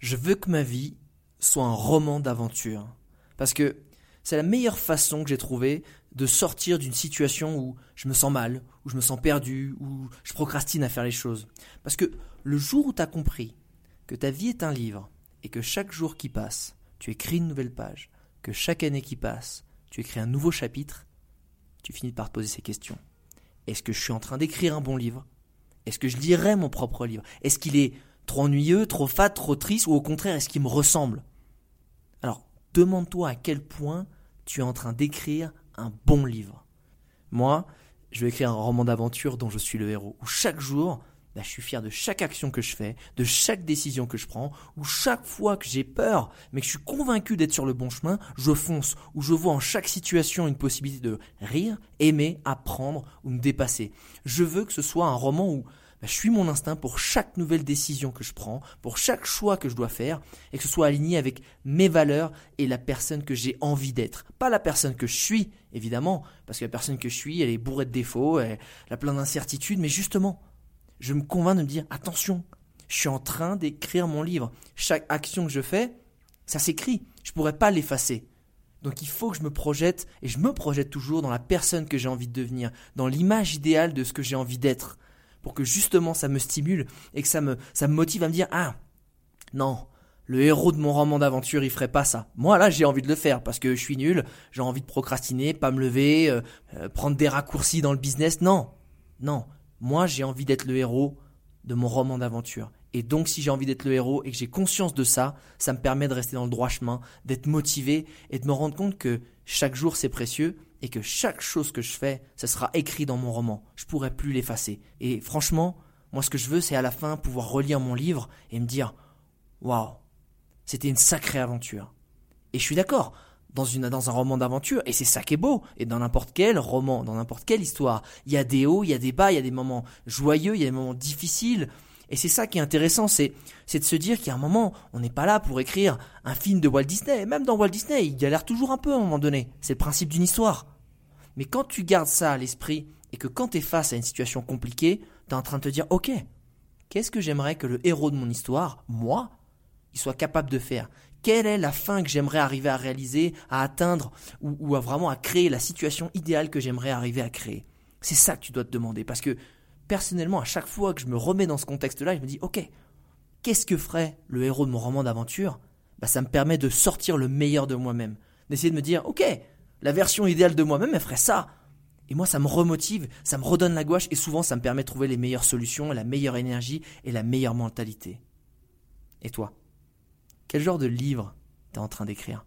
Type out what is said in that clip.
Je veux que ma vie soit un roman d'aventure. Parce que c'est la meilleure façon que j'ai trouvé de sortir d'une situation où je me sens mal, où je me sens perdu, où je procrastine à faire les choses. Parce que le jour où tu as compris que ta vie est un livre et que chaque jour qui passe, tu écris une nouvelle page, que chaque année qui passe, tu écris un nouveau chapitre, tu finis par te poser ces questions. Est-ce que je suis en train d'écrire un bon livre? Est-ce que je lirai mon propre livre? Est-ce qu'il est trop ennuyeux, trop fat, trop triste, ou au contraire, est-ce qu'il me ressemble? Alors, demande-toi à quel point tu es en train d'écrire un bon livre. Moi, je vais écrire un roman d'aventure dont je suis le héros, où chaque jour, bah, je suis fier de chaque action que je fais, de chaque décision que je prends, où chaque fois que j'ai peur, mais que je suis convaincu d'être sur le bon chemin, je fonce, où je vois en chaque situation une possibilité de rire, aimer, apprendre ou me dépasser. Je veux que ce soit un roman où bah, je suis mon instinct pour chaque nouvelle décision que je prends, pour chaque choix que je dois faire, et que ce soit aligné avec mes valeurs et la personne que j'ai envie d'être. Pas la personne que je suis, évidemment, parce que la personne que je suis, elle est bourrée de défauts, elle a plein d'incertitudes, mais justement, je me convainc de me dire, attention, je suis en train d'écrire mon livre. Chaque action que je fais, ça s'écrit. Je ne pourrais pas l'effacer. Donc il faut que je me projette, et je me projette toujours dans la personne que j'ai envie de devenir, dans l'image idéale de ce que j'ai envie d'être pour que justement ça me stimule et que ça me, ça me motive à me dire Ah, non, le héros de mon roman d'aventure, il ferait pas ça. Moi, là, j'ai envie de le faire parce que je suis nul, j'ai envie de procrastiner, pas me lever, euh, euh, prendre des raccourcis dans le business. Non, non. Moi, j'ai envie d'être le héros de mon roman d'aventure. Et donc, si j'ai envie d'être le héros et que j'ai conscience de ça, ça me permet de rester dans le droit chemin, d'être motivé et de me rendre compte que chaque jour c'est précieux et que chaque chose que je fais, ça sera écrit dans mon roman. Je pourrai plus l'effacer. Et franchement, moi ce que je veux, c'est à la fin pouvoir relire mon livre et me dire Waouh, c'était une sacrée aventure. Et je suis d'accord, dans, un roman d'aventure, et c'est ça qui est beau, et dans n'importe quel roman, dans n'importe quelle histoire, il y a des hauts, il y a des bas, il y a des moments joyeux, il y a des moments difficiles, et c'est ça qui est intéressant, c'est, c'est de se dire a un moment, on n'est pas là pour écrire un film de Walt Disney. Même dans Walt Disney, il galère toujours un peu à un moment donné. C'est le principe d'une histoire. Mais quand tu gardes ça à l'esprit et que quand tu es face à une situation compliquée, tu es en train de te dire, ok, qu'est-ce que j'aimerais que le héros de mon histoire, moi, il soit capable de faire? Quelle est la fin que j'aimerais arriver à réaliser, à atteindre, ou, ou à vraiment à créer la situation idéale que j'aimerais arriver à créer? C'est ça que tu dois te demander, parce que personnellement, à chaque fois que je me remets dans ce contexte-là, je me dis, ok, qu'est-ce que ferait le héros de mon roman d'aventure? Bah, Ça me permet de sortir le meilleur de moi-même, d'essayer de me dire, ok, la version idéale de moi-même, elle ferait ça. Et moi, ça me remotive, ça me redonne la gouache, et souvent, ça me permet de trouver les meilleures solutions, la meilleure énergie et la meilleure mentalité. Et toi? Quel genre de livre t'es en train d'écrire?